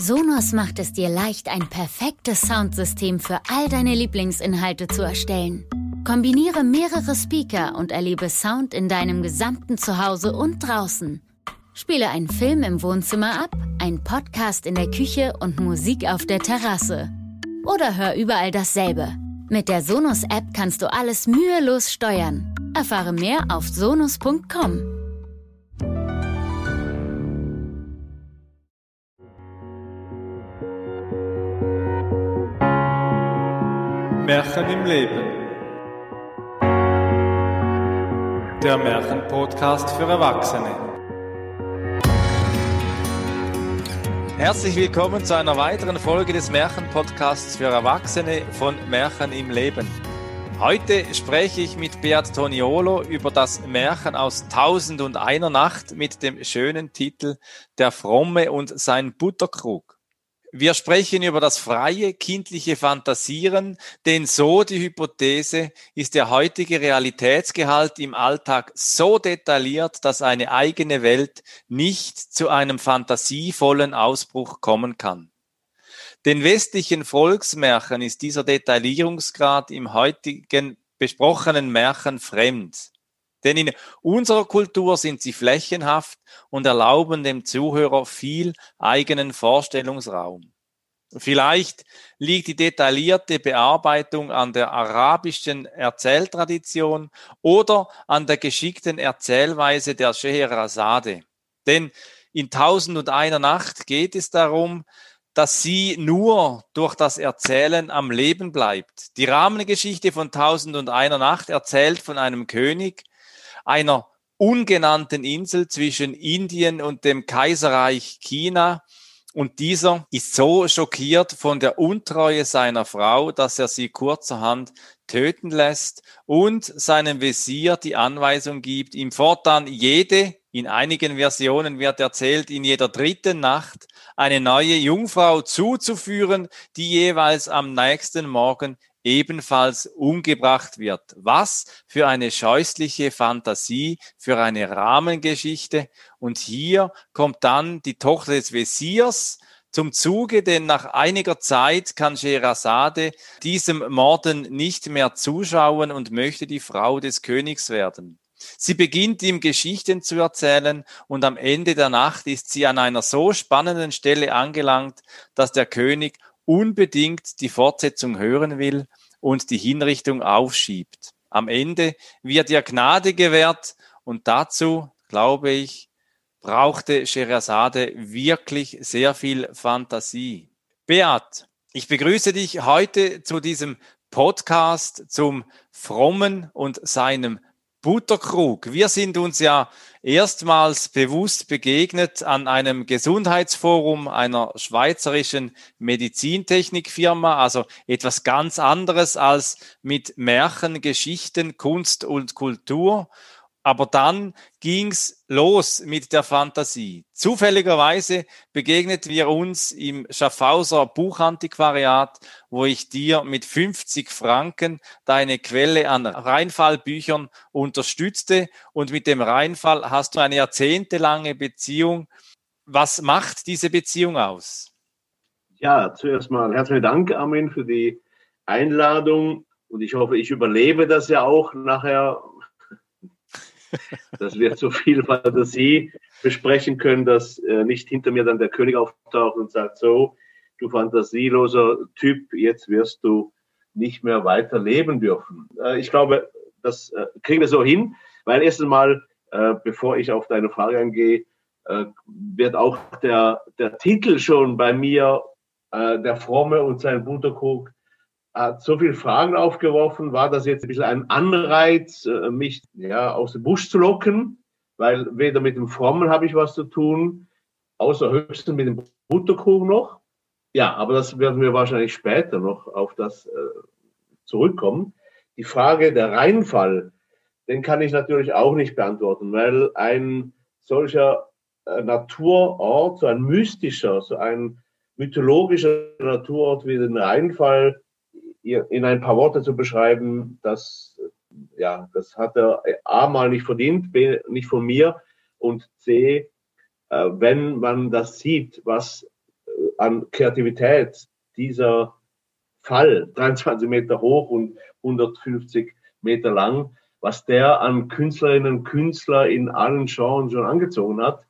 Sonos macht es dir leicht, ein perfektes Soundsystem für all deine Lieblingsinhalte zu erstellen. Kombiniere mehrere Speaker und erlebe Sound in deinem gesamten Zuhause und draußen. Spiele einen Film im Wohnzimmer ab, einen Podcast in der Küche und Musik auf der Terrasse. Oder hör überall dasselbe. Mit der Sonos-App kannst du alles mühelos steuern. Erfahre mehr auf sonos.com. Märchen im Leben. Der Märchenpodcast für Erwachsene. Herzlich willkommen zu einer weiteren Folge des Märchenpodcasts für Erwachsene von Märchen im Leben. Heute spreche ich mit Beat Toniolo über das Märchen aus Tausend und einer Nacht mit dem schönen Titel Der Fromme und sein Butterkrug. Wir sprechen über das freie kindliche Fantasieren, denn so die Hypothese ist der heutige Realitätsgehalt im Alltag so detailliert, dass eine eigene Welt nicht zu einem fantasievollen Ausbruch kommen kann. Den westlichen Volksmärchen ist dieser Detaillierungsgrad im heutigen besprochenen Märchen fremd. Denn in unserer Kultur sind sie flächenhaft und erlauben dem Zuhörer viel eigenen Vorstellungsraum. Vielleicht liegt die detaillierte Bearbeitung an der arabischen Erzähltradition oder an der geschickten Erzählweise der Scheherazade. Denn in Tausend und einer Nacht geht es darum, dass sie nur durch das Erzählen am Leben bleibt. Die Rahmengeschichte von Tausend und einer Nacht erzählt von einem König, einer ungenannten Insel zwischen Indien und dem Kaiserreich China. Und dieser ist so schockiert von der Untreue seiner Frau, dass er sie kurzerhand töten lässt und seinem Visier die Anweisung gibt, ihm fortan jede, in einigen Versionen wird erzählt, in jeder dritten Nacht eine neue Jungfrau zuzuführen, die jeweils am nächsten Morgen ebenfalls umgebracht wird. Was für eine scheußliche Fantasie, für eine Rahmengeschichte. Und hier kommt dann die Tochter des Wesirs zum Zuge, denn nach einiger Zeit kann Sherazade diesem Morden nicht mehr zuschauen und möchte die Frau des Königs werden. Sie beginnt ihm Geschichten zu erzählen und am Ende der Nacht ist sie an einer so spannenden Stelle angelangt, dass der König unbedingt die Fortsetzung hören will und die Hinrichtung aufschiebt. Am Ende wird ihr Gnade gewährt und dazu, glaube ich, brauchte Scheherazade wirklich sehr viel Fantasie. Beat, ich begrüße dich heute zu diesem Podcast zum Frommen und seinem Butterkrug. Wir sind uns ja erstmals bewusst begegnet an einem Gesundheitsforum einer schweizerischen Medizintechnikfirma, also etwas ganz anderes als mit Märchen, Geschichten, Kunst und Kultur. Aber dann ging's los mit der Fantasie. Zufälligerweise begegnet wir uns im Schaffhauser Buchantiquariat, wo ich dir mit 50 Franken deine Quelle an Rheinfallbüchern unterstützte. Und mit dem Rheinfall hast du eine jahrzehntelange Beziehung. Was macht diese Beziehung aus? Ja, zuerst mal herzlichen Dank, Armin, für die Einladung. Und ich hoffe, ich überlebe das ja auch nachher dass wir so viel Fantasie besprechen können, dass äh, nicht hinter mir dann der König auftaucht und sagt, so, du fantasieloser Typ, jetzt wirst du nicht mehr weiter leben dürfen. Äh, ich glaube, das äh, kriegen wir so hin, weil erst einmal, äh, bevor ich auf deine Frage eingehe, äh, wird auch der, der Titel schon bei mir, äh, der Fromme und sein Butterkrug, hat so viele Fragen aufgeworfen. War das jetzt ein bisschen ein Anreiz, äh, mich ja, aus dem Busch zu locken? Weil weder mit dem Frommen habe ich was zu tun, außer höchstens mit dem Butterkuchen noch. Ja, aber das werden wir wahrscheinlich später noch auf das äh, zurückkommen. Die Frage der Reinfall, den kann ich natürlich auch nicht beantworten, weil ein solcher äh, Naturort, so ein mystischer, so ein mythologischer Naturort wie den Rheinfall, in ein paar Worte zu beschreiben, das, ja, das hat er A mal nicht verdient, B nicht von mir und C, äh, wenn man das sieht, was an Kreativität dieser Fall, 23 Meter hoch und 150 Meter lang, was der an Künstlerinnen und Künstler in allen Genres schon angezogen hat,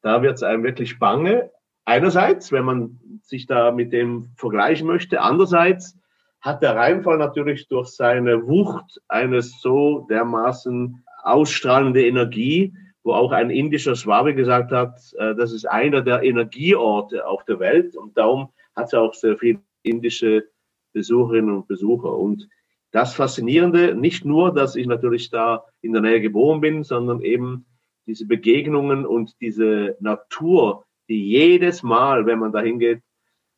da wird es einem wirklich bange. Einerseits, wenn man sich da mit dem vergleichen möchte. Andererseits hat der Rheinfall natürlich durch seine Wucht eine so dermaßen ausstrahlende Energie, wo auch ein indischer Schwabe gesagt hat, äh, das ist einer der Energieorte auf der Welt und darum hat es auch sehr viele indische Besucherinnen und Besucher. Und das Faszinierende, nicht nur, dass ich natürlich da in der Nähe geboren bin, sondern eben diese Begegnungen und diese Natur, die jedes Mal, wenn man da hingeht,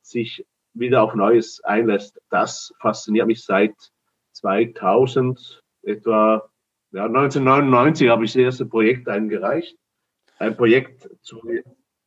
sich wieder auf Neues einlässt. Das fasziniert mich seit 2000, etwa ja, 1999 habe ich das erste Projekt eingereicht. Ein Projekt zum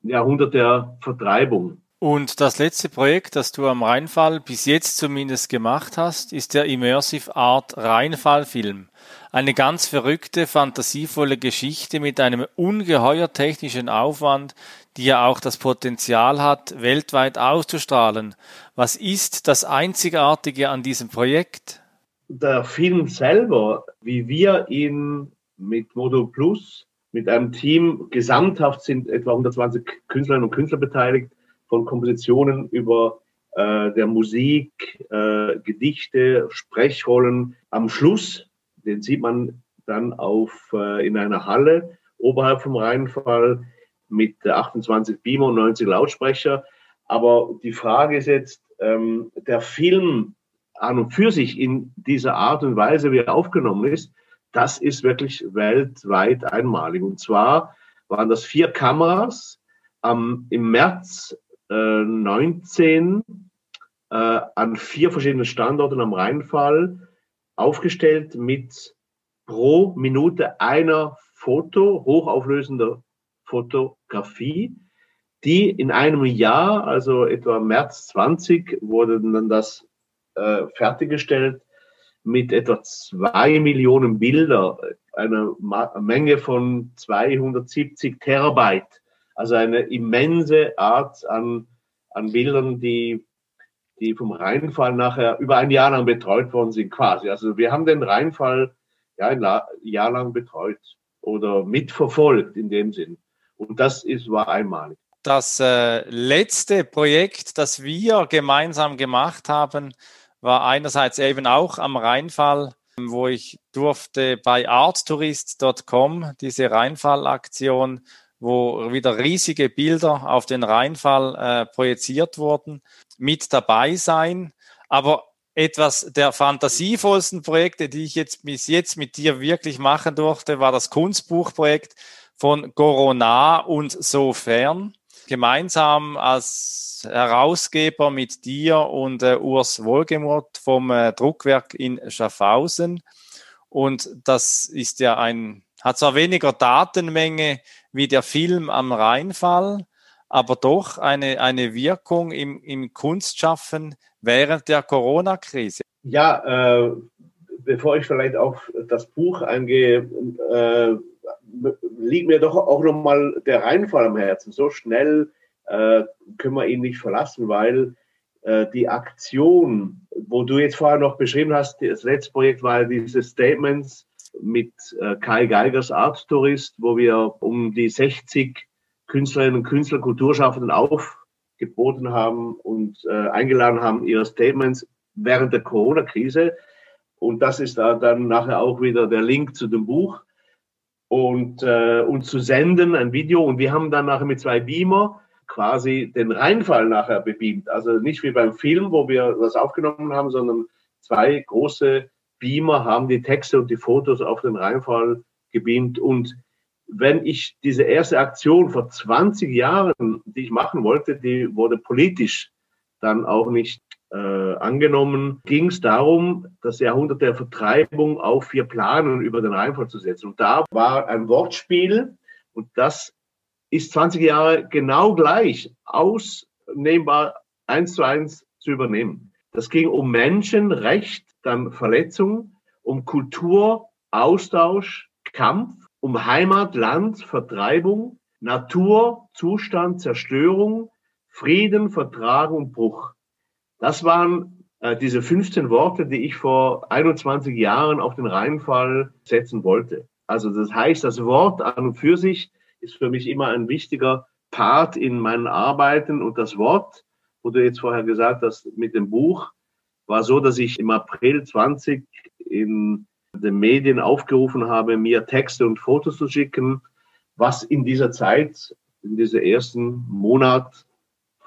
Jahrhundert der Vertreibung. Und das letzte Projekt, das du am Rheinfall bis jetzt zumindest gemacht hast, ist der Immersive Art Rheinfall-Film. Eine ganz verrückte, fantasievolle Geschichte mit einem ungeheuer technischen Aufwand, die ja auch das Potenzial hat, weltweit auszustrahlen. Was ist das Einzigartige an diesem Projekt? Der Film selber, wie wir ihn mit Modo Plus, mit einem Team, gesamthaft sind etwa 120 Künstlerinnen und Künstler beteiligt, von Kompositionen über äh, der Musik, äh, Gedichte, Sprechrollen. Am Schluss, den sieht man dann auf, äh, in einer Halle oberhalb vom Rheinfall mit 28 Beamer und 90 Lautsprecher. Aber die Frage ist jetzt, ähm, der Film an und für sich in dieser Art und Weise, wie er aufgenommen ist, das ist wirklich weltweit einmalig. Und zwar waren das vier Kameras ähm, im März 19 äh, an vier verschiedenen Standorten am Rheinfall aufgestellt mit pro Minute einer Foto, hochauflösender Fotografie, die in einem Jahr, also etwa März 20, wurde dann das äh, fertiggestellt mit etwa zwei Millionen Bilder, einer Menge von 270 Terabyte also eine immense Art an, an Bildern, die, die vom Rheinfall nachher über ein Jahr lang betreut worden sind, quasi. Also wir haben den Rheinfall ja, ein Jahr lang betreut oder mitverfolgt in dem Sinn. Und das ist, war einmalig. Das äh, letzte Projekt, das wir gemeinsam gemacht haben, war einerseits eben auch am Rheinfall, wo ich durfte bei arttourist.com diese Rheinfallaktion wo wieder riesige Bilder auf den Rheinfall äh, projiziert wurden, mit dabei sein. Aber etwas der fantasievollsten Projekte, die ich jetzt bis jetzt mit dir wirklich machen durfte, war das Kunstbuchprojekt von Corona und sofern. Gemeinsam als Herausgeber mit dir und äh, Urs Wohlgemuth vom äh, Druckwerk in Schaffhausen. Und das ist ja ein, hat zwar weniger Datenmenge wie der Film am Rheinfall, aber doch eine, eine Wirkung im, im Kunstschaffen während der Corona-Krise. Ja, äh, bevor ich vielleicht auf das Buch eingehe, äh, liegt mir doch auch nochmal der Rheinfall am Herzen. So schnell äh, können wir ihn nicht verlassen, weil äh, die Aktion, wo du jetzt vorher noch beschrieben hast, das letzte Projekt war diese Statements mit äh, Kai Geigers Art Tourist, wo wir um die 60 Künstlerinnen und Künstler, Kulturschaffenden aufgeboten haben und äh, eingeladen haben, ihre Statements während der Corona-Krise. Und das ist da dann nachher auch wieder der Link zu dem Buch. Und, äh, und zu senden, ein Video. Und wir haben dann nachher mit zwei Beamer quasi den Reinfall nachher bebeamt. Also nicht wie beim Film, wo wir das aufgenommen haben, sondern zwei große Beamer haben die Texte und die Fotos auf den Rheinfall gebeamt. Und wenn ich diese erste Aktion vor 20 Jahren, die ich machen wollte, die wurde politisch dann auch nicht äh, angenommen, ging es darum, das Jahrhundert der Vertreibung auf vier Planen über den Rheinfall zu setzen. Und da war ein Wortspiel und das ist 20 Jahre genau gleich ausnehmbar eins zu eins zu übernehmen. Das ging um Menschenrecht dann Verletzung, um Kultur, Austausch, Kampf, um Heimat, Land, Vertreibung, Natur, Zustand, Zerstörung, Frieden, Vertrag und Bruch. Das waren äh, diese 15 Worte, die ich vor 21 Jahren auf den Rheinfall setzen wollte. Also das heißt, das Wort an und für sich ist für mich immer ein wichtiger Part in meinen Arbeiten und das Wort, wo du jetzt vorher gesagt hast, mit dem Buch, war so, dass ich im April 20 in den Medien aufgerufen habe, mir Texte und Fotos zu schicken, was in dieser Zeit, in diesem ersten Monat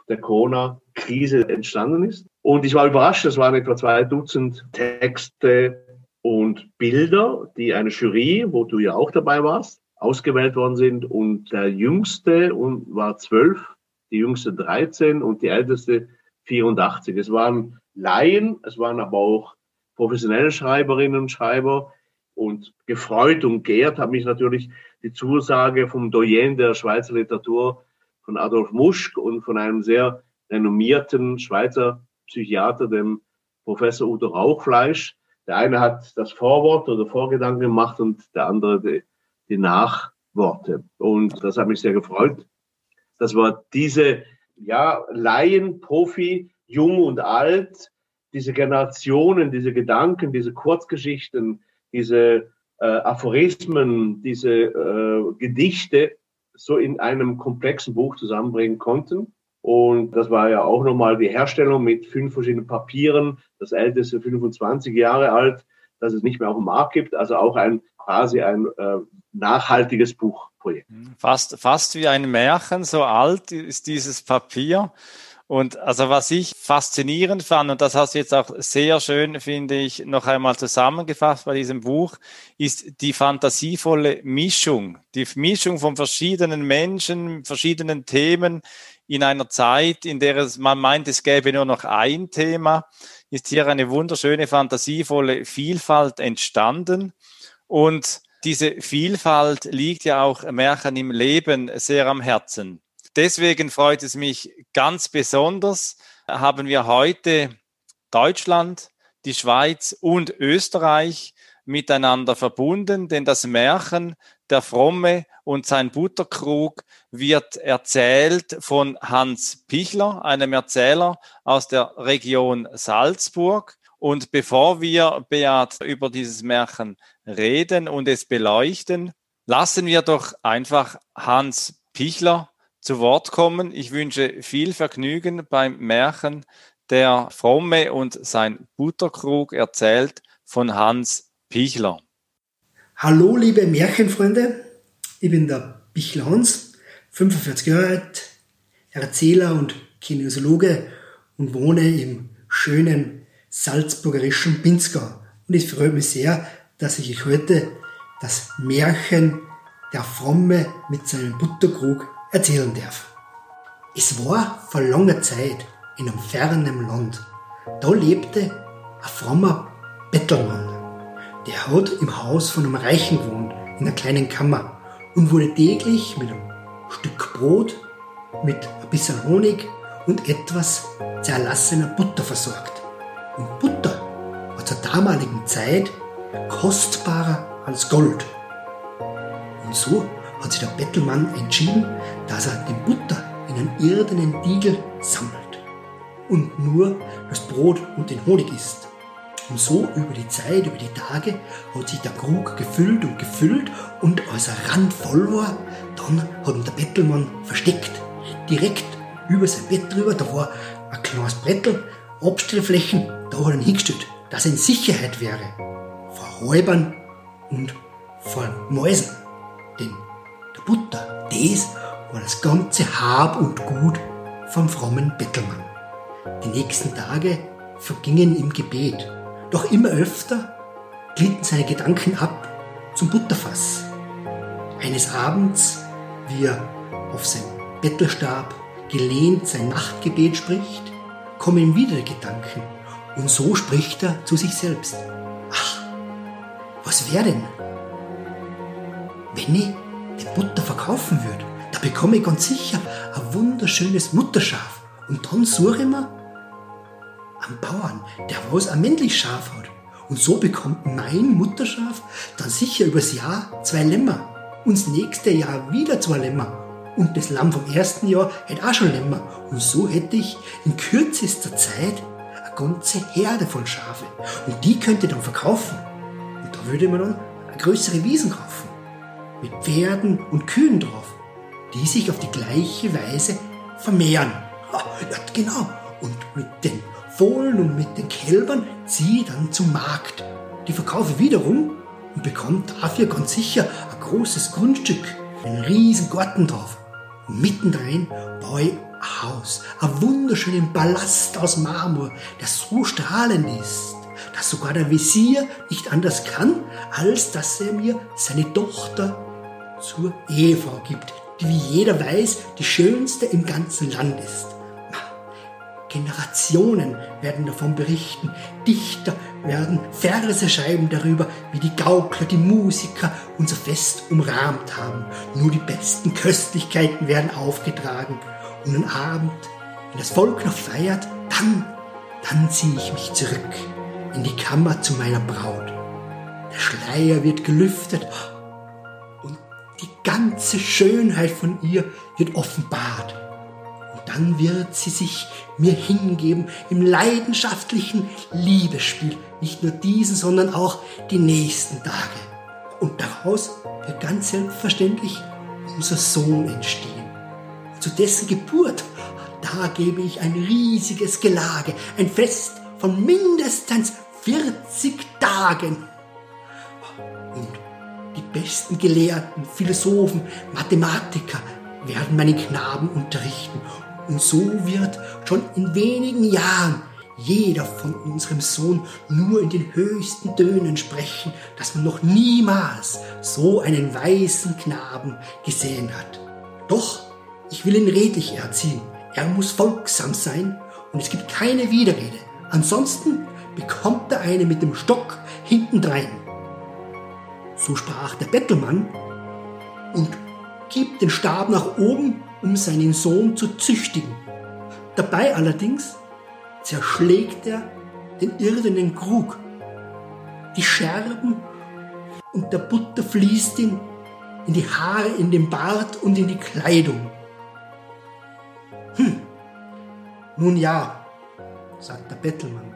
der Corona-Krise entstanden ist. Und ich war überrascht, es waren etwa zwei Dutzend Texte und Bilder, die eine Jury, wo du ja auch dabei warst, ausgewählt worden sind. Und der jüngste war zwölf, die jüngste 13 und die älteste 84. Es waren Laien, es waren aber auch professionelle Schreiberinnen und Schreiber. Und gefreut und geehrt hat mich natürlich die Zusage vom Doyen der Schweizer Literatur von Adolf Muschk und von einem sehr renommierten Schweizer Psychiater, dem Professor Udo Rauchfleisch. Der eine hat das Vorwort oder Vorgedanken gemacht und der andere die, die Nachworte. Und das hat mich sehr gefreut. Das war diese ja, Laien, Profi, jung und alt, diese Generationen, diese Gedanken, diese Kurzgeschichten, diese äh, Aphorismen, diese äh, Gedichte so in einem komplexen Buch zusammenbringen konnten. Und das war ja auch nochmal die Herstellung mit fünf verschiedenen Papieren, das älteste 25 Jahre alt, das es nicht mehr auf dem Markt gibt. Also auch ein quasi ein äh, nachhaltiges Buchprojekt. Fast, fast wie ein Märchen, so alt ist dieses Papier. Und also was ich faszinierend fand, und das hast du jetzt auch sehr schön, finde ich, noch einmal zusammengefasst bei diesem Buch, ist die fantasievolle Mischung. Die Mischung von verschiedenen Menschen, verschiedenen Themen in einer Zeit, in der es, man meint, es gäbe nur noch ein Thema, ist hier eine wunderschöne, fantasievolle Vielfalt entstanden. Und diese Vielfalt liegt ja auch Märchen im Leben sehr am Herzen. Deswegen freut es mich ganz besonders, haben wir heute Deutschland, die Schweiz und Österreich miteinander verbunden, denn das Märchen Der Fromme und sein Butterkrug wird erzählt von Hans Pichler, einem Erzähler aus der Region Salzburg. Und bevor wir, Beat, über dieses Märchen reden und es beleuchten, lassen wir doch einfach Hans Pichler zu Wort kommen. Ich wünsche viel Vergnügen beim Märchen Der Fromme und sein Butterkrug erzählt von Hans Pichler. Hallo liebe Märchenfreunde, ich bin der Pichler Hans, 45 Jahre alt, Erzähler und Kinesiologe und wohne im schönen salzburgerischen Pinzgau. Und es freut mich sehr, dass ich euch heute das Märchen Der Fromme mit seinem Butterkrug erzählen darf. Es war vor langer Zeit in einem fernen Land. Da lebte ein frommer Bettelmann. Der hat im Haus von einem Reichen gewohnt, in einer kleinen Kammer und wurde täglich mit einem Stück Brot, mit ein bisschen Honig und etwas zerlassener Butter versorgt. Und Butter war zur damaligen Zeit kostbarer als Gold. Und so hat sich der Bettelmann entschieden, dass er den Butter in einen irdenen Diegel sammelt und nur das Brot und den Honig isst. Und so über die Zeit, über die Tage hat sich der Krug gefüllt und gefüllt und als er randvoll war, dann hat ihn der Bettelmann versteckt. Direkt über sein Bett drüber, da war ein kleines Brettel, Abstellflächen, da hat er ihn hingestellt, dass er in Sicherheit wäre. Vor Räubern und vor Mäusen. Denn Butter, das war das ganze Hab und Gut vom frommen Bettelmann. Die nächsten Tage vergingen im Gebet, doch immer öfter glitten seine Gedanken ab zum Butterfass. Eines Abends, wie er auf sein Bettelstab gelehnt sein Nachtgebet spricht, kommen ihm wieder Gedanken und so spricht er zu sich selbst. Ach, was wäre denn, wenn ich den Butter verkaufen würde? Da bekomme ich ganz sicher ein wunderschönes Mutterschaf. Und dann suche ich mir einen Bauern, der was ein männliches Schaf hat. Und so bekommt mein Mutterschaf dann sicher übers Jahr zwei Lämmer. Und das nächste Jahr wieder zwei Lämmer. Und das Lamm vom ersten Jahr hätte auch schon nimmer. Und so hätte ich in kürzester Zeit eine ganze Herde von Schafe. Und die könnte ich dann verkaufen. Und da würde man dann größere Wiesen kaufen. Mit Pferden und Kühen drauf, die sich auf die gleiche Weise vermehren. Ja, genau. Und mit den Fohlen und mit den Kälbern ziehe ich dann zum Markt. Die verkaufe wiederum und bekomme dafür ganz sicher ein großes Grundstück, einen riesen Garten drauf. Und mittendrin baue ich ein Haus, einen wunderschönen Palast aus Marmor, der so strahlend ist, dass sogar der Visier nicht anders kann, als dass er mir seine Tochter zur Ehefrau gibt, die wie jeder weiß, die schönste im ganzen Land ist. Generationen werden davon berichten. Dichter werden Verse schreiben darüber, wie die Gaukler, die Musiker unser Fest umrahmt haben. Nur die besten Köstlichkeiten werden aufgetragen. Und am Abend, wenn das Volk noch feiert, dann, dann ziehe ich mich zurück in die Kammer zu meiner Braut. Der Schleier wird gelüftet ganze Schönheit von ihr wird offenbart. Und dann wird sie sich mir hingeben im leidenschaftlichen Liebesspiel. Nicht nur diesen, sondern auch die nächsten Tage. Und daraus wird ganz selbstverständlich unser Sohn entstehen. Zu dessen Geburt, da gebe ich ein riesiges Gelage, ein Fest von mindestens 40 Tagen. Und die besten Gelehrten, Philosophen, Mathematiker werden meinen Knaben unterrichten und so wird schon in wenigen Jahren jeder von unserem Sohn nur in den höchsten Tönen sprechen, dass man noch niemals so einen weißen Knaben gesehen hat. Doch ich will ihn redlich erziehen. Er muss folgsam sein und es gibt keine Widerrede. Ansonsten bekommt er eine mit dem Stock hintendrein. So sprach der Bettelmann und gibt den Stab nach oben um seinen Sohn zu züchtigen. Dabei allerdings zerschlägt er den irdenen Krug. Die Scherben und der Butter fließt ihm in die Haare, in den Bart und in die Kleidung. Hm, nun ja, sagt der Bettelmann,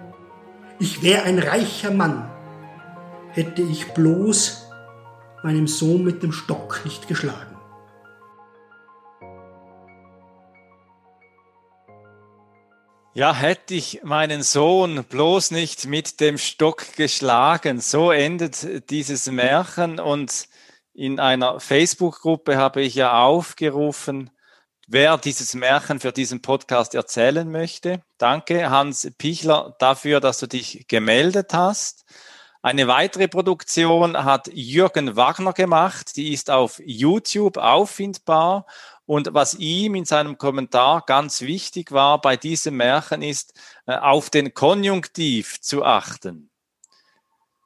ich wäre ein reicher Mann, hätte ich bloß meinem Sohn mit dem Stock nicht geschlagen. Ja, hätte ich meinen Sohn bloß nicht mit dem Stock geschlagen. So endet dieses Märchen und in einer Facebook-Gruppe habe ich ja aufgerufen, wer dieses Märchen für diesen Podcast erzählen möchte. Danke, Hans Pichler, dafür, dass du dich gemeldet hast. Eine weitere Produktion hat Jürgen Wagner gemacht, die ist auf YouTube auffindbar und was ihm in seinem Kommentar ganz wichtig war bei diesem Märchen ist, äh, auf den Konjunktiv zu achten.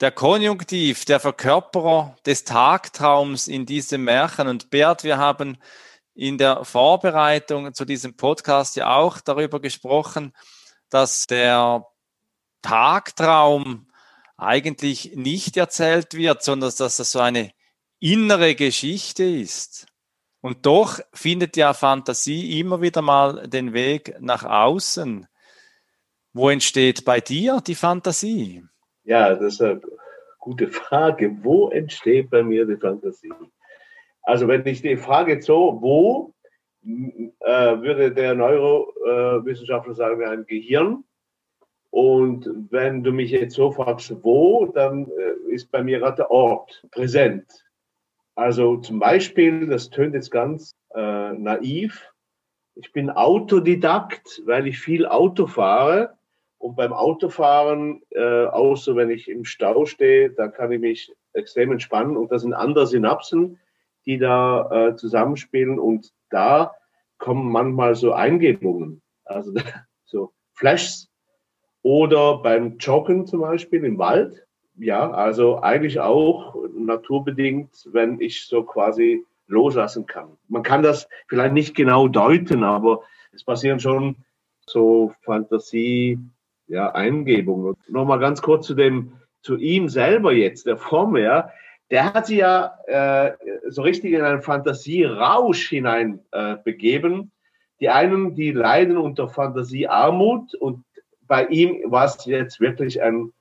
Der Konjunktiv, der Verkörperer des Tagtraums in diesem Märchen. Und Bert, wir haben in der Vorbereitung zu diesem Podcast ja auch darüber gesprochen, dass der Tagtraum eigentlich nicht erzählt wird, sondern dass das so eine innere Geschichte ist. Und doch findet ja Fantasie immer wieder mal den Weg nach außen. Wo entsteht bei dir die Fantasie? Ja, das ist eine gute Frage. Wo entsteht bei mir die Fantasie? Also wenn ich die Frage so, wo, äh, würde der Neurowissenschaftler sagen, ein Gehirn. Und wenn du mich jetzt so fragst, wo, dann äh, ist bei mir gerade der Ort präsent. Also zum Beispiel, das tönt jetzt ganz äh, naiv, ich bin Autodidakt, weil ich viel Auto fahre. Und beim Autofahren, äh, außer wenn ich im Stau stehe, da kann ich mich extrem entspannen. Und das sind andere Synapsen, die da äh, zusammenspielen. Und da kommen manchmal so Eingebungen, also so Flashs. Oder beim Joggen zum Beispiel im Wald ja, also eigentlich auch naturbedingt, wenn ich so quasi loslassen kann. Man kann das vielleicht nicht genau deuten, aber es passieren schon so Fantasie, ja, Eingebungen. Nochmal ganz kurz zu dem, zu ihm selber jetzt, der Form, ja. der hat sich ja äh, so richtig in einen Fantasierausch hinein äh, begeben. Die einen, die leiden unter Fantasiearmut und bei ihm war es jetzt wirklich ein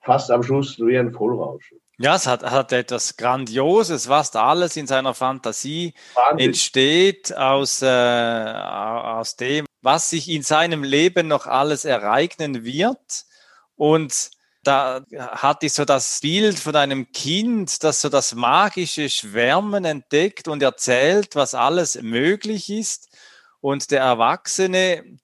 fast am Schluss wie ein Vollrausch. Ja, es hat, hat etwas Grandioses, was alles in seiner Fantasie Wahnsinn. entsteht aus, äh, aus dem, was sich in seinem Leben noch alles ereignen wird. Und da hatte ich so das Bild von einem Kind, das so das magische Schwärmen entdeckt und erzählt, was alles möglich ist. Und der Erwachsene,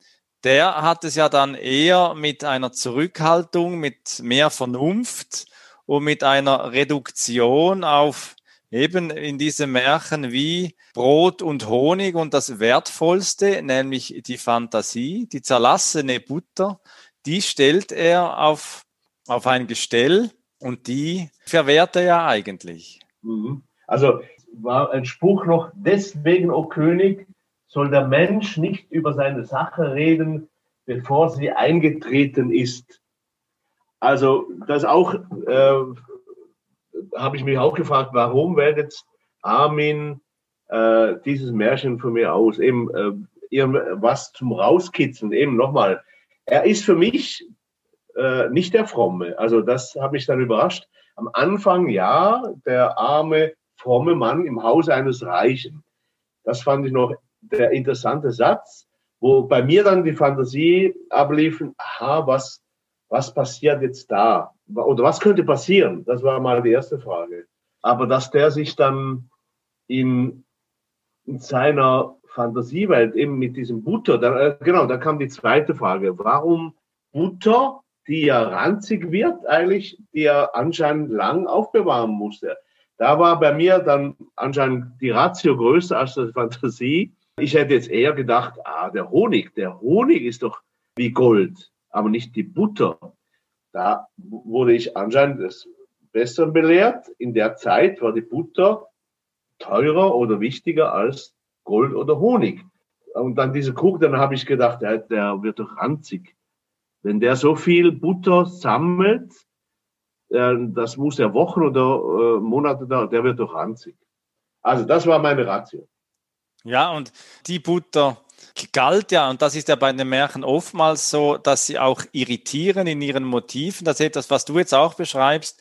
der hat es ja dann eher mit einer Zurückhaltung, mit mehr Vernunft und mit einer Reduktion auf eben in diesem Märchen wie Brot und Honig und das Wertvollste, nämlich die Fantasie, die zerlassene Butter, die stellt er auf auf ein Gestell und die verwehrt er ja eigentlich. Mhm. Also war ein Spruch noch, deswegen, o König, soll der Mensch nicht über seine Sache reden, bevor sie eingetreten ist. Also das auch, äh, habe ich mich auch gefragt, warum wählt jetzt Armin äh, dieses Märchen von mir aus? Eben äh, was zum Rauskitzeln, eben nochmal. Er ist für mich äh, nicht der Fromme. Also das hat mich dann überrascht. Am Anfang ja, der arme, fromme Mann im Hause eines Reichen. Das fand ich noch der interessante Satz, wo bei mir dann die Fantasie ablief, aha, was, was passiert jetzt da? Oder was könnte passieren? Das war mal die erste Frage. Aber dass der sich dann in, in seiner Fantasiewelt eben mit diesem Butter, dann, äh, genau, da kam die zweite Frage. Warum Butter die ja ranzig wird, eigentlich, die er anscheinend lang aufbewahren musste. Da war bei mir dann anscheinend die Ratio größer als die Fantasie. Ich hätte jetzt eher gedacht, ah, der Honig, der Honig ist doch wie Gold, aber nicht die Butter. Da wurde ich anscheinend des Besseren belehrt. In der Zeit war die Butter teurer oder wichtiger als Gold oder Honig. Und dann diese Kuchen, dann habe ich gedacht, der, der wird doch ranzig. Wenn der so viel Butter sammelt, äh, das muss ja Wochen oder äh, Monate dauern, der wird doch ranzig. Also das war meine Ratio. Ja, und die Butter galt ja, und das ist ja bei den Märchen oftmals so, dass sie auch irritieren in ihren Motiven. Das ist etwas, was du jetzt auch beschreibst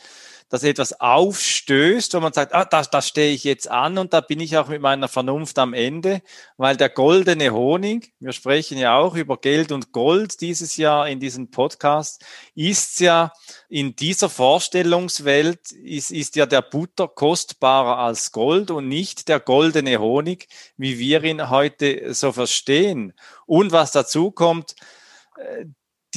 dass etwas aufstößt, wo man sagt, ah, da, da stehe ich jetzt an und da bin ich auch mit meiner Vernunft am Ende, weil der goldene Honig, wir sprechen ja auch über Geld und Gold dieses Jahr in diesem Podcast, ist ja in dieser Vorstellungswelt, ist, ist ja der Butter kostbarer als Gold und nicht der goldene Honig, wie wir ihn heute so verstehen. Und was dazu kommt, äh,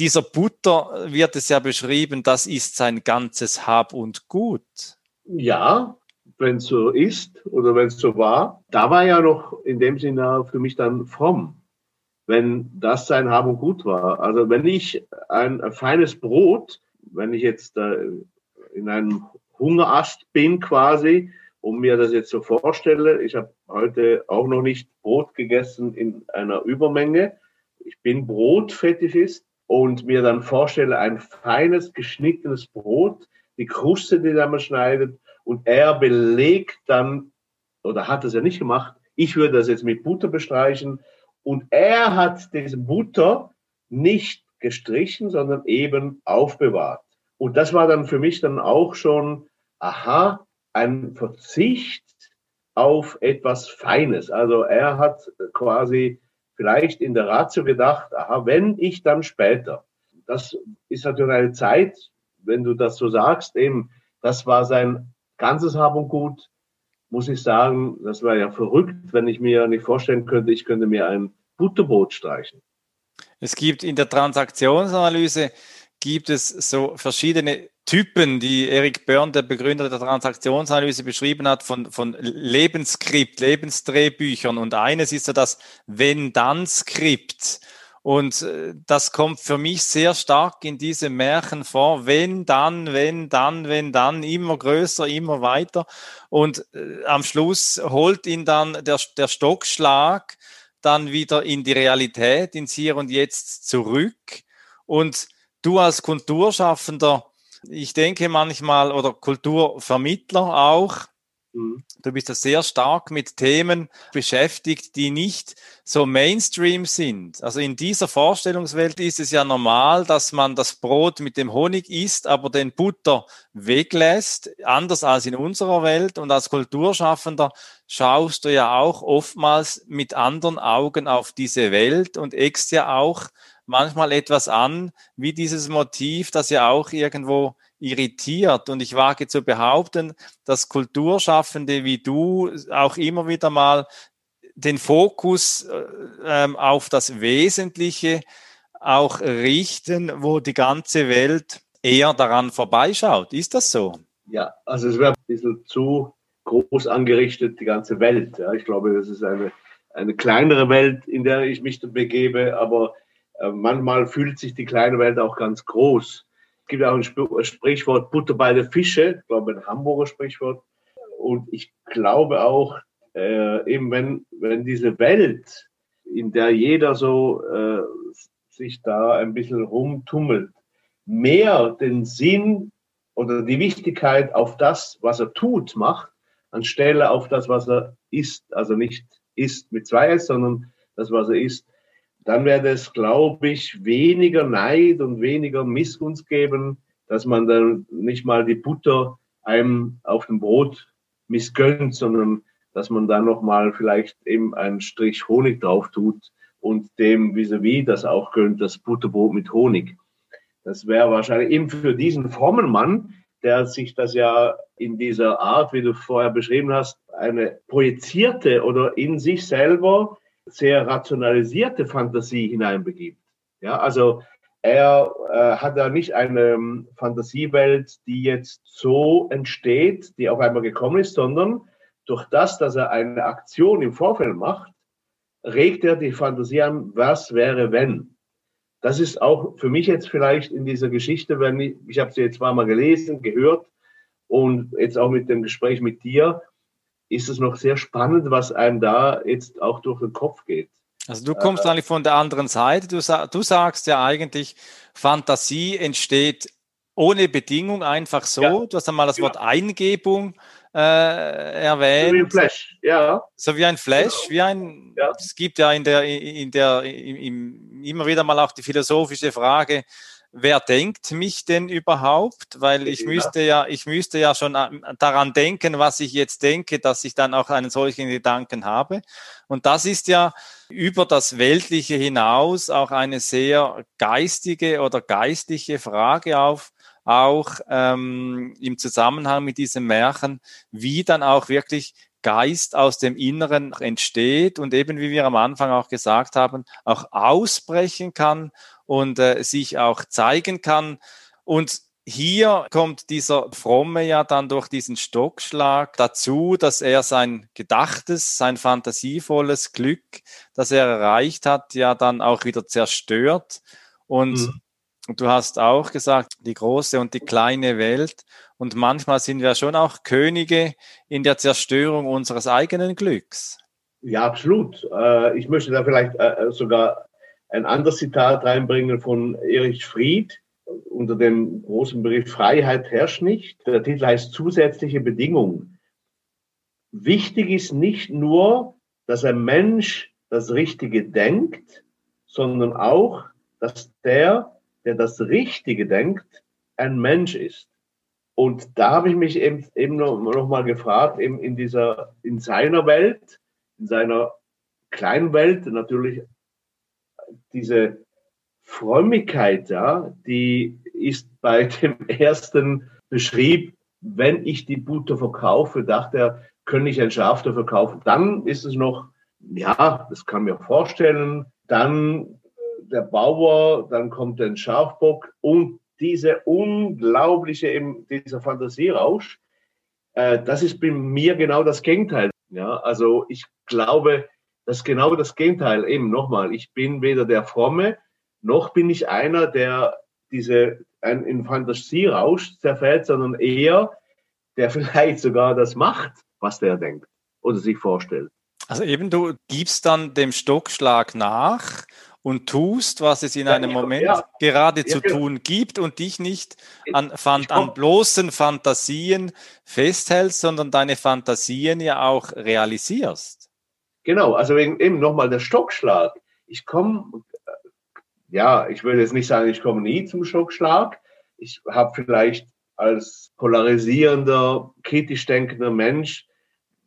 dieser Butter wird es ja beschrieben, das ist sein ganzes Hab und Gut. Ja, wenn es so ist oder wenn es so war, da war ja noch in dem Sinne für mich dann fromm, wenn das sein Hab und Gut war. Also wenn ich ein, ein feines Brot, wenn ich jetzt äh, in einem Hungerast bin quasi und mir das jetzt so vorstelle, ich habe heute auch noch nicht Brot gegessen in einer Übermenge. Ich bin Brotfetischist und mir dann vorstelle, ein feines, geschnittenes Brot, die Kruste, die da man schneidet, und er belegt dann, oder hat das ja nicht gemacht, ich würde das jetzt mit Butter bestreichen, und er hat diese Butter nicht gestrichen, sondern eben aufbewahrt. Und das war dann für mich dann auch schon, aha, ein Verzicht auf etwas Feines. Also er hat quasi vielleicht in der Ratio gedacht, aha, wenn ich dann später, das ist natürlich eine Zeit, wenn du das so sagst, eben, das war sein ganzes Hab und Gut, muss ich sagen, das war ja verrückt, wenn ich mir nicht vorstellen könnte, ich könnte mir ein Butterbrot streichen. Es gibt in der Transaktionsanalyse gibt es so verschiedene Typen, die Erik Börn, der Begründer der Transaktionsanalyse, beschrieben hat, von, von Lebensskript, Lebensdrehbüchern. Und eines ist so das Wenn-Dann-Skript. Und äh, das kommt für mich sehr stark in diese Märchen vor. Wenn, dann, wenn, dann, wenn, dann, immer größer, immer weiter. Und äh, am Schluss holt ihn dann der, der Stockschlag dann wieder in die Realität, ins Hier und Jetzt zurück. Und du als Kulturschaffender ich denke manchmal, oder Kulturvermittler auch, Mhm. Du bist ja sehr stark mit Themen beschäftigt, die nicht so Mainstream sind. Also in dieser Vorstellungswelt ist es ja normal, dass man das Brot mit dem Honig isst, aber den Butter weglässt, anders als in unserer Welt. Und als Kulturschaffender schaust du ja auch oftmals mit anderen Augen auf diese Welt und eckst ja auch manchmal etwas an, wie dieses Motiv, das ja auch irgendwo irritiert. Und ich wage zu behaupten, dass Kulturschaffende wie du auch immer wieder mal den Fokus äh, ähm, auf das Wesentliche auch richten, wo die ganze Welt eher daran vorbeischaut. Ist das so? Ja, also es wäre ein bisschen zu groß angerichtet, die ganze Welt. Ja. Ich glaube, das ist eine, eine kleinere Welt, in der ich mich begebe, aber manchmal fühlt sich die kleine Welt auch ganz groß gibt auch ein Sprichwort Butter bei der Fische, ich glaube ein Hamburger Sprichwort. Und ich glaube auch, äh, eben wenn, wenn diese Welt, in der jeder so äh, sich da ein bisschen rumtummelt, mehr den Sinn oder die Wichtigkeit auf das, was er tut, macht, anstelle auf das, was er ist. Also nicht ist mit zwei S, sondern das, was er ist dann werde es, glaube ich, weniger Neid und weniger Missgunst geben, dass man dann nicht mal die Butter einem auf dem Brot missgönnt, sondern dass man dann nochmal vielleicht eben einen Strich Honig drauf tut und dem vis-à-vis -vis das auch gönnt, das Butterbrot mit Honig. Das wäre wahrscheinlich eben für diesen frommen Mann, der sich das ja in dieser Art, wie du vorher beschrieben hast, eine projizierte oder in sich selber sehr rationalisierte Fantasie hineinbegibt. Ja, also er äh, hat da nicht eine ähm, Fantasiewelt, die jetzt so entsteht, die auf einmal gekommen ist, sondern durch das, dass er eine Aktion im Vorfeld macht, regt er die Fantasie an, was wäre wenn. Das ist auch für mich jetzt vielleicht in dieser Geschichte, wenn ich, ich habe sie jetzt zweimal gelesen, gehört und jetzt auch mit dem Gespräch mit dir, ist es noch sehr spannend, was einem da jetzt auch durch den Kopf geht. Also du kommst äh, eigentlich von der anderen Seite. Du, du, sagst ja eigentlich, Fantasie entsteht ohne Bedingung einfach so. Ja. Du hast einmal das Wort Eingebung äh, erwähnt. So wie ein Flash, ja. So wie ein Flash, genau. wie ein. Ja. Es gibt ja in der, in der, in, in, immer wieder mal auch die philosophische Frage, wer denkt mich denn überhaupt? Weil ich müsste ja, ich müsste ja schon daran denken, was ich jetzt denke, dass ich dann auch einen solchen Gedanken habe. Und das ist ja über das Weltliche hinaus auch eine sehr geistige oder geistliche Frage auf, auch ähm, im Zusammenhang mit diesem Märchen, wie dann auch wirklich Geist aus dem Inneren entsteht und eben, wie wir am Anfang auch gesagt haben, auch ausbrechen kann und äh, sich auch zeigen kann. Und hier kommt dieser Fromme ja dann durch diesen Stockschlag dazu, dass er sein gedachtes, sein fantasievolles Glück, das er erreicht hat, ja dann auch wieder zerstört. Und mhm. du hast auch gesagt, die große und die kleine Welt. Und manchmal sind wir schon auch Könige in der Zerstörung unseres eigenen Glücks. Ja, absolut. Äh, ich möchte da vielleicht äh, sogar ein anderes Zitat reinbringen von Erich Fried unter dem großen Begriff Freiheit herrscht nicht. Der Titel heißt zusätzliche Bedingungen. Wichtig ist nicht nur, dass ein Mensch das Richtige denkt, sondern auch, dass der, der das Richtige denkt, ein Mensch ist. Und da habe ich mich eben, eben noch, noch mal gefragt, eben in dieser, in seiner Welt, in seiner kleinen Welt, natürlich diese Frömmigkeit, ja, die ist bei dem ersten Beschrieb, wenn ich die Butter verkaufe, dachte er, könnte ich ein Schaf dafür kaufen. Dann ist es noch, ja, das kann mir vorstellen. Dann der Bauer, dann kommt ein Schafbock und diese unglaubliche, dieser Fantasierausch, äh, das ist bei mir genau das Gegenteil. Ja, also ich glaube, das ist genau das Gegenteil. Eben nochmal, ich bin weder der Fromme, noch bin ich einer, der diese ein, in Fantasierausch zerfällt, sondern eher, der vielleicht sogar das macht, was der denkt oder sich vorstellt. Also eben, du gibst dann dem Stockschlag nach und tust, was es in ja, einem Moment ja. gerade zu genau. tun gibt und dich nicht an, an bloßen Fantasien festhältst, sondern deine Fantasien ja auch realisierst. Genau, also wegen eben nochmal der Stockschlag. Ich komme, ja, ich würde jetzt nicht sagen, ich komme nie zum Stockschlag. Ich habe vielleicht als polarisierender, kritisch denkender Mensch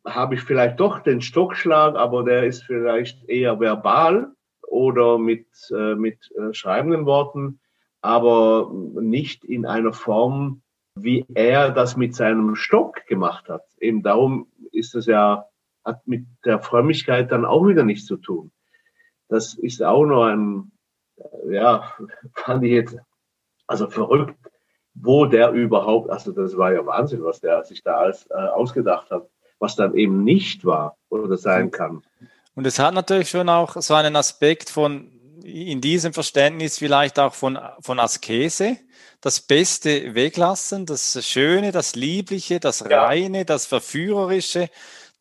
habe ich vielleicht doch den Stockschlag, aber der ist vielleicht eher verbal oder mit, äh, mit äh, schreibenden Worten, aber nicht in einer Form, wie er das mit seinem Stock gemacht hat. Eben darum ist es ja, hat mit der Frömmigkeit dann auch wieder nichts zu tun. Das ist auch noch ein, äh, ja, fand ich jetzt, also verrückt, wo der überhaupt, also das war ja Wahnsinn, was der sich da alles äh, ausgedacht hat was dann eben nicht war oder sein kann. Und es hat natürlich schon auch so einen Aspekt von, in diesem Verständnis vielleicht auch von, von Askese, das Beste weglassen, das Schöne, das Liebliche, das Reine, das Verführerische,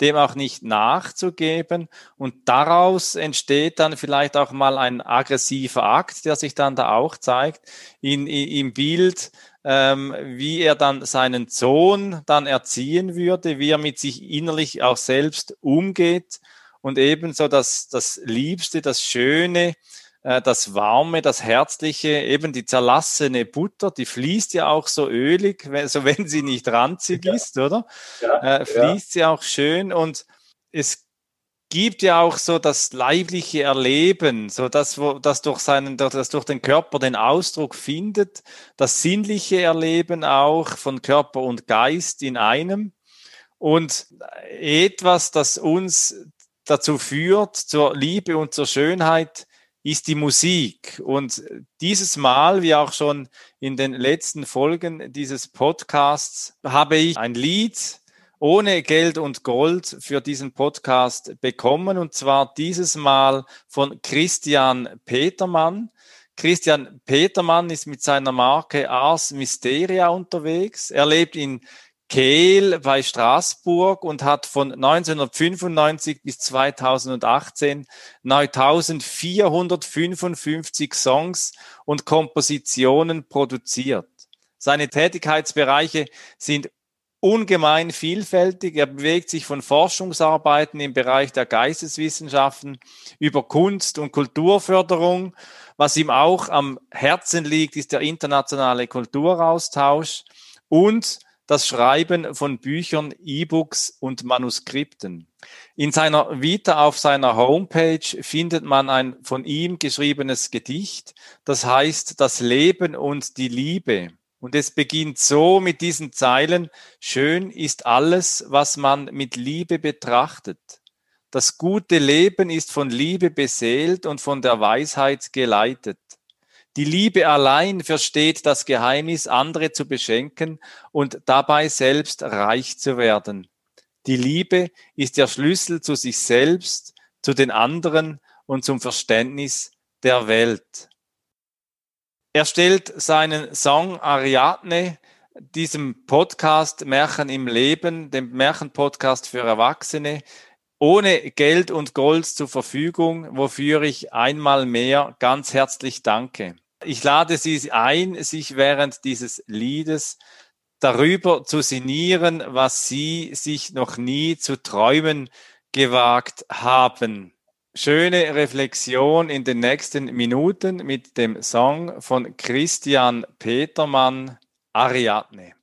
dem auch nicht nachzugeben. Und daraus entsteht dann vielleicht auch mal ein aggressiver Akt, der sich dann da auch zeigt, in, in, im Bild ähm, wie er dann seinen Sohn dann erziehen würde, wie er mit sich innerlich auch selbst umgeht und ebenso das, das Liebste, das Schöne, das Warme, das Herzliche, eben die zerlassene Butter, die fließt ja auch so ölig, wenn, so wenn sie nicht ranzig ja. ist, oder? Ja, äh, fließt ja. sie auch schön und es gibt ja auch so das leibliche Erleben, so das, wo, das durch seinen, das durch den Körper den Ausdruck findet, das sinnliche Erleben auch von Körper und Geist in einem und etwas, das uns dazu führt zur Liebe und zur Schönheit, ist die Musik. Und dieses Mal, wie auch schon in den letzten Folgen dieses Podcasts, habe ich ein Lied ohne Geld und Gold für diesen Podcast bekommen und zwar dieses Mal von Christian Petermann. Christian Petermann ist mit seiner Marke Ars Mysteria unterwegs. Er lebt in Kehl bei Straßburg und hat von 1995 bis 2018 9455 Songs und Kompositionen produziert. Seine Tätigkeitsbereiche sind ungemein vielfältig. Er bewegt sich von Forschungsarbeiten im Bereich der Geisteswissenschaften über Kunst- und Kulturförderung. Was ihm auch am Herzen liegt, ist der internationale Kulturaustausch und das Schreiben von Büchern, E-Books und Manuskripten. In seiner Vita auf seiner Homepage findet man ein von ihm geschriebenes Gedicht, das heißt Das Leben und die Liebe. Und es beginnt so mit diesen Zeilen, schön ist alles, was man mit Liebe betrachtet. Das gute Leben ist von Liebe beseelt und von der Weisheit geleitet. Die Liebe allein versteht das Geheimnis, andere zu beschenken und dabei selbst reich zu werden. Die Liebe ist der Schlüssel zu sich selbst, zu den anderen und zum Verständnis der Welt. Er stellt seinen Song Ariadne diesem Podcast Märchen im Leben, dem Märchenpodcast für Erwachsene, ohne Geld und Gold zur Verfügung, wofür ich einmal mehr ganz herzlich danke. Ich lade Sie ein, sich während dieses Liedes darüber zu sinnieren, was Sie sich noch nie zu träumen gewagt haben schöne Reflexion in den nächsten Minuten mit dem Song von Christian Petermann, Ariadne.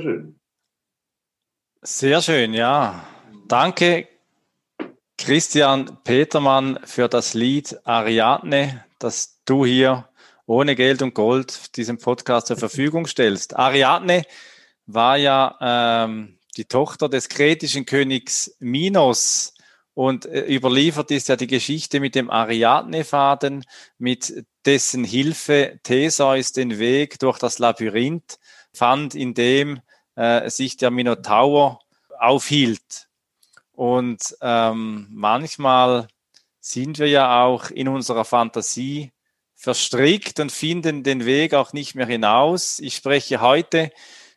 Schön. Sehr schön, ja. Danke, Christian Petermann, für das Lied Ariadne, das du hier ohne Geld und Gold diesem Podcast zur Verfügung stellst. Ariadne war ja ähm, die Tochter des kretischen Königs Minos und äh, überliefert ist ja die Geschichte mit dem Ariadne-Faden, mit dessen Hilfe Theseus den Weg durch das Labyrinth fand, in dem äh, sich der Minotaur aufhielt. Und ähm, manchmal sind wir ja auch in unserer Fantasie verstrickt und finden den Weg auch nicht mehr hinaus. Ich spreche heute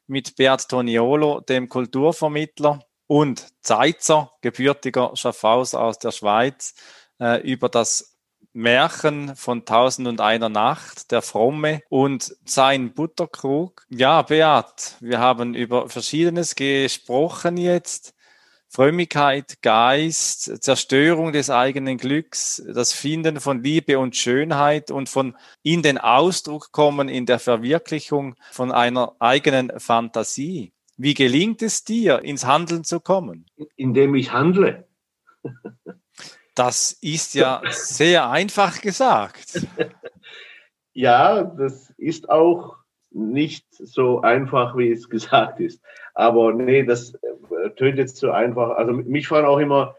mit Bert Toniolo, dem Kulturvermittler und Zeitzer, gebürtiger Schaffhaus aus der Schweiz, äh, über das Märchen von Tausend und einer Nacht, der Fromme und sein Butterkrug. Ja, Beat, wir haben über Verschiedenes gesprochen jetzt. Frömmigkeit, Geist, Zerstörung des eigenen Glücks, das Finden von Liebe und Schönheit und von in den Ausdruck kommen, in der Verwirklichung von einer eigenen Fantasie. Wie gelingt es dir, ins Handeln zu kommen? Indem ich handle. Das ist ja sehr einfach gesagt. Ja, das ist auch nicht so einfach, wie es gesagt ist. Aber nee, das äh, tönt jetzt so einfach. Also mich fragen auch immer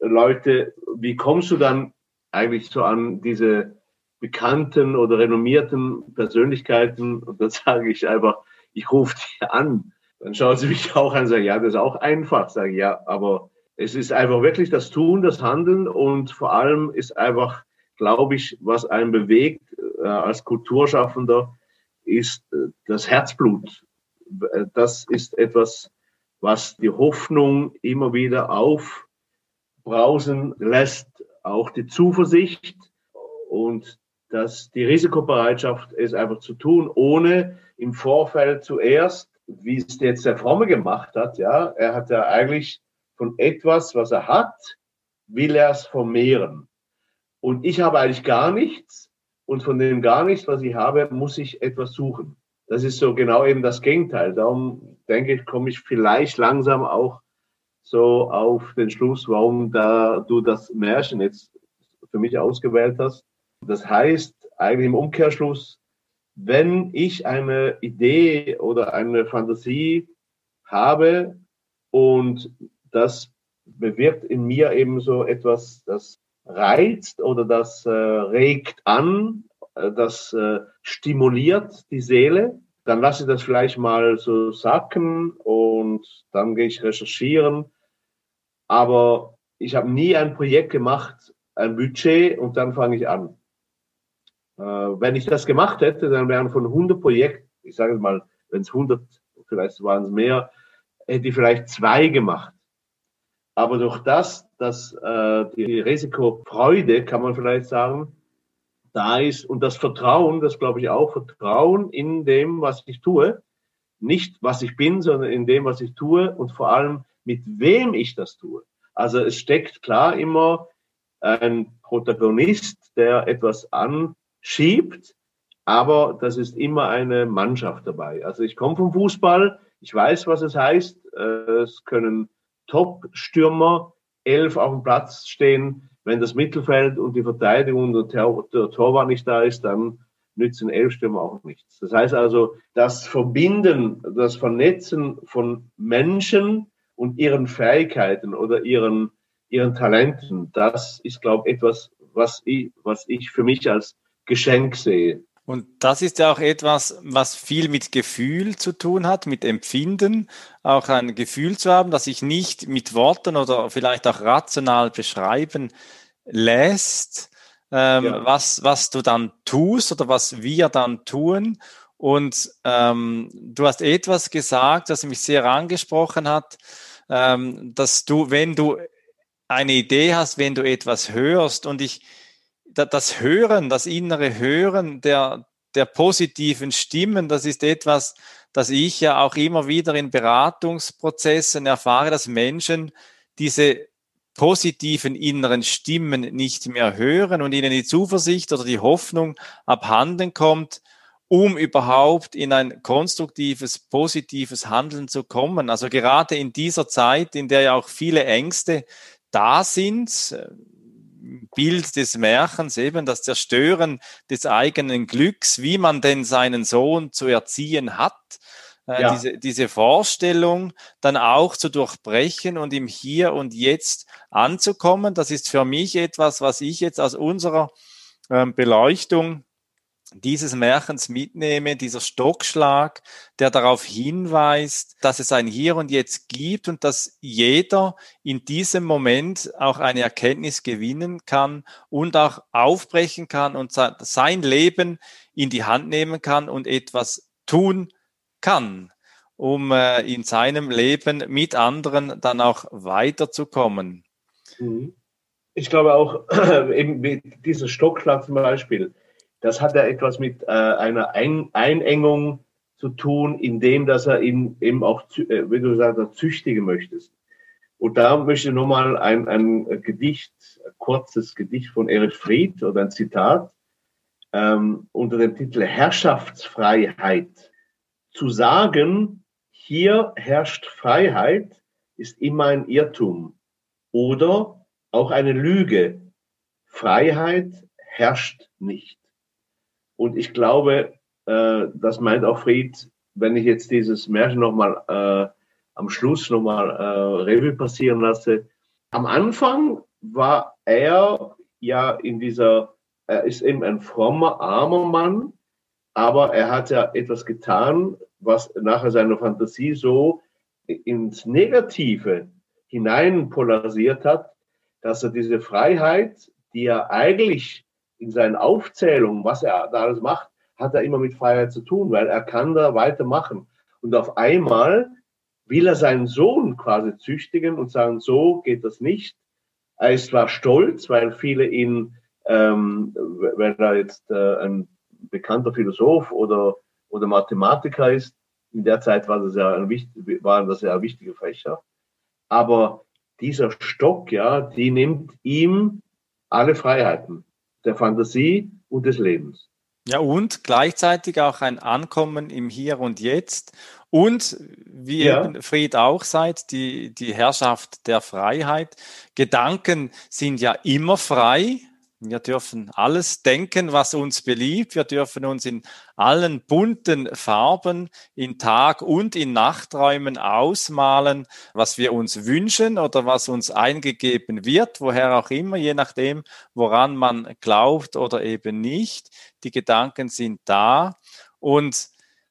Leute, wie kommst du dann eigentlich so an diese bekannten oder renommierten Persönlichkeiten? Und dann sage ich einfach, ich rufe die an. Dann schauen sie mich auch an und sagen, ja, das ist auch einfach. Sage ich, ja, aber es ist einfach wirklich das Tun, das Handeln und vor allem ist einfach, glaube ich, was einen bewegt äh, als Kulturschaffender, ist äh, das Herzblut. Äh, das ist etwas, was die Hoffnung immer wieder aufbrausen lässt, auch die Zuversicht und dass die Risikobereitschaft ist einfach zu tun, ohne im Vorfeld zuerst, wie es jetzt der Fromme gemacht hat, ja, er hat ja eigentlich von etwas, was er hat, will er es vermehren. Und ich habe eigentlich gar nichts und von dem gar nichts, was ich habe, muss ich etwas suchen. Das ist so genau eben das Gegenteil. Darum denke ich, komme ich vielleicht langsam auch so auf den Schluss, warum da du das Märchen jetzt für mich ausgewählt hast. Das heißt eigentlich im Umkehrschluss, wenn ich eine Idee oder eine Fantasie habe und das bewirkt in mir eben so etwas, das reizt oder das äh, regt an, äh, das äh, stimuliert die Seele. Dann lasse ich das vielleicht mal so sacken und dann gehe ich recherchieren. Aber ich habe nie ein Projekt gemacht, ein Budget und dann fange ich an. Äh, wenn ich das gemacht hätte, dann wären von 100 Projekten, ich sage mal, wenn es 100, vielleicht waren es mehr, hätte ich vielleicht zwei gemacht. Aber durch das, dass äh, die Risikofreude, kann man vielleicht sagen, da ist und das Vertrauen, das glaube ich auch, Vertrauen in dem, was ich tue, nicht was ich bin, sondern in dem, was ich tue und vor allem mit wem ich das tue. Also es steckt klar immer ein Protagonist, der etwas anschiebt, aber das ist immer eine Mannschaft dabei. Also ich komme vom Fußball, ich weiß, was es heißt. Äh, es können Top-Stürmer elf auf dem Platz stehen. Wenn das Mittelfeld und die Verteidigung und der, der Torwart nicht da ist, dann nützen elf Stürmer auch nichts. Das heißt also, das Verbinden, das Vernetzen von Menschen und ihren Fähigkeiten oder ihren, ihren Talenten, das ist, glaube ich, etwas, was ich, was ich für mich als Geschenk sehe. Und das ist ja auch etwas, was viel mit Gefühl zu tun hat, mit Empfinden, auch ein Gefühl zu haben, das sich nicht mit Worten oder vielleicht auch rational beschreiben lässt, ähm, ja. was, was du dann tust oder was wir dann tun. Und ähm, du hast etwas gesagt, das mich sehr angesprochen hat, ähm, dass du, wenn du eine Idee hast, wenn du etwas hörst und ich, das Hören, das innere Hören der, der positiven Stimmen, das ist etwas, das ich ja auch immer wieder in Beratungsprozessen erfahre, dass Menschen diese positiven inneren Stimmen nicht mehr hören und ihnen die Zuversicht oder die Hoffnung abhanden kommt um überhaupt in ein konstruktives, positives Handeln zu kommen. Also gerade in dieser Zeit, in der ja auch viele Ängste da sind, Bild des Märchens, eben das Zerstören des eigenen Glücks, wie man denn seinen Sohn zu erziehen hat, äh, ja. diese, diese Vorstellung dann auch zu durchbrechen und im Hier und Jetzt anzukommen. Das ist für mich etwas, was ich jetzt aus unserer ähm, Beleuchtung dieses Märchens mitnehme, dieser Stockschlag, der darauf hinweist, dass es ein Hier und Jetzt gibt und dass jeder in diesem Moment auch eine Erkenntnis gewinnen kann und auch aufbrechen kann und sein Leben in die Hand nehmen kann und etwas tun kann, um äh, in seinem Leben mit anderen dann auch weiterzukommen. Mhm. Ich glaube auch, eben dieser Stockschlag zum Beispiel, das hat ja etwas mit äh, einer Ein Einengung zu tun, indem dass er ihn eben auch, äh, wie du sagst, züchtigen möchtest. Und da möchte ich nochmal ein, ein Gedicht, ein kurzes Gedicht von Erich Fried oder ein Zitat ähm, unter dem Titel Herrschaftsfreiheit. Zu sagen, hier herrscht Freiheit, ist immer ein Irrtum oder auch eine Lüge. Freiheit herrscht nicht. Und ich glaube, äh, das meint auch Fried, wenn ich jetzt dieses Märchen nochmal äh, am Schluss nochmal äh, Revue passieren lasse. Am Anfang war er ja in dieser, er ist eben ein frommer, armer Mann, aber er hat ja etwas getan, was nachher seine Fantasie so ins Negative hinein polarisiert hat, dass er diese Freiheit, die er eigentlich in seinen Aufzählungen, was er da alles macht, hat er immer mit Freiheit zu tun, weil er kann da weitermachen. Und auf einmal will er seinen Sohn quasi züchtigen und sagen, so geht das nicht. Er ist zwar stolz, weil viele ihn, ähm, wenn er jetzt äh, ein bekannter Philosoph oder, oder Mathematiker ist, in der Zeit war das ja ein, waren das ja wichtige Fächer. Aber dieser Stock, ja, die nimmt ihm alle Freiheiten der Fantasie und des Lebens. Ja, und gleichzeitig auch ein Ankommen im Hier und Jetzt. Und wie ja. eben Fried auch sagt, die, die Herrschaft der Freiheit. Gedanken sind ja immer frei. Wir dürfen alles denken, was uns beliebt. Wir dürfen uns in allen bunten Farben in Tag- und in Nachträumen ausmalen, was wir uns wünschen oder was uns eingegeben wird, woher auch immer, je nachdem, woran man glaubt oder eben nicht. Die Gedanken sind da. Und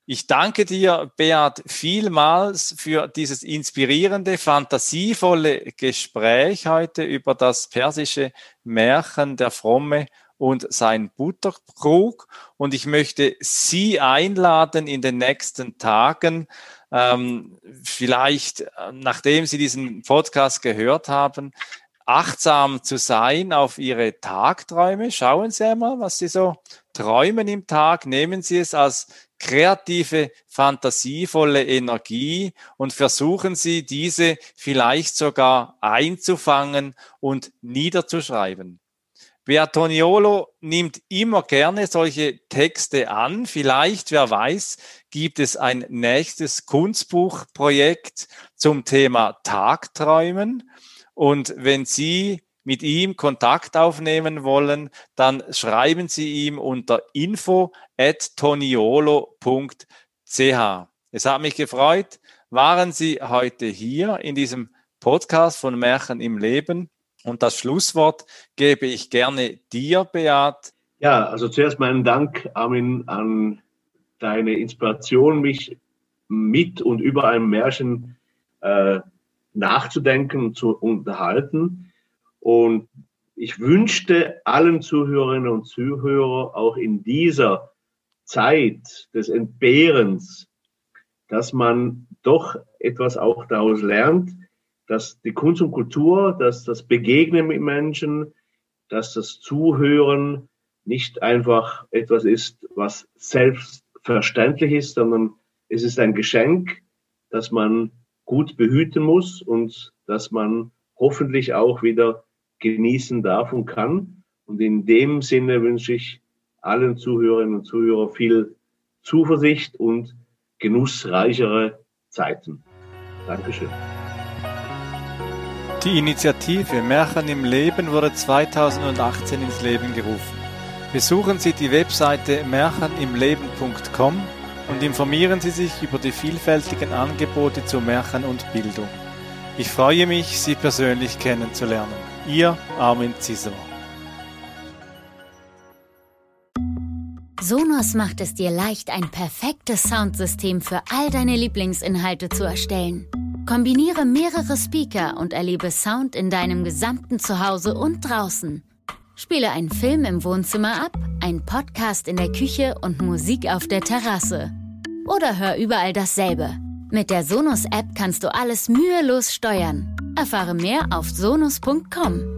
ich danke dir, Beat, vielmals für dieses inspirierende, fantasievolle Gespräch heute über das persische Märchen Der Fromme und sein Butterkrug. Und ich möchte Sie einladen in den nächsten Tagen, ähm, vielleicht äh, nachdem Sie diesen Podcast gehört haben, achtsam zu sein auf Ihre Tagträume. Schauen Sie einmal, was Sie so träumen im Tag. Nehmen Sie es als kreative, fantasievolle Energie und versuchen Sie, diese vielleicht sogar einzufangen und niederzuschreiben. Beatoniolo nimmt immer gerne solche Texte an. Vielleicht, wer weiß, gibt es ein nächstes Kunstbuchprojekt zum Thema Tagträumen. Und wenn Sie mit ihm Kontakt aufnehmen wollen, dann schreiben Sie ihm unter info at toniolo.ch. Es hat mich gefreut. Waren Sie heute hier in diesem Podcast von Märchen im Leben? Und das Schlusswort gebe ich gerne dir, Beat. Ja, also zuerst meinen Dank, Armin, an deine Inspiration, mich mit und über ein Märchen äh, nachzudenken und zu unterhalten. Und ich wünschte allen Zuhörerinnen und Zuhörern auch in dieser Zeit des Entbehrens, dass man doch etwas auch daraus lernt, dass die Kunst und Kultur, dass das Begegnen mit Menschen, dass das Zuhören nicht einfach etwas ist, was selbstverständlich ist, sondern es ist ein Geschenk, das man gut behüten muss und dass man hoffentlich auch wieder genießen darf und kann. Und in dem Sinne wünsche ich allen Zuhörerinnen und Zuhörern viel Zuversicht und genussreichere Zeiten. Dankeschön. Die Initiative Märchen im Leben wurde 2018 ins Leben gerufen. Besuchen Sie die Webseite märchenimleben.com und informieren Sie sich über die vielfältigen Angebote zu Märchen und Bildung. Ich freue mich, Sie persönlich kennenzulernen. Ihr Armin Zisser. Sonos macht es dir leicht, ein perfektes Soundsystem für all deine Lieblingsinhalte zu erstellen. Kombiniere mehrere Speaker und erlebe Sound in deinem gesamten Zuhause und draußen. Spiele einen Film im Wohnzimmer ab, einen Podcast in der Küche und Musik auf der Terrasse. Oder hör überall dasselbe. Mit der Sonos-App kannst du alles mühelos steuern. Erfahre mehr auf sonus.com.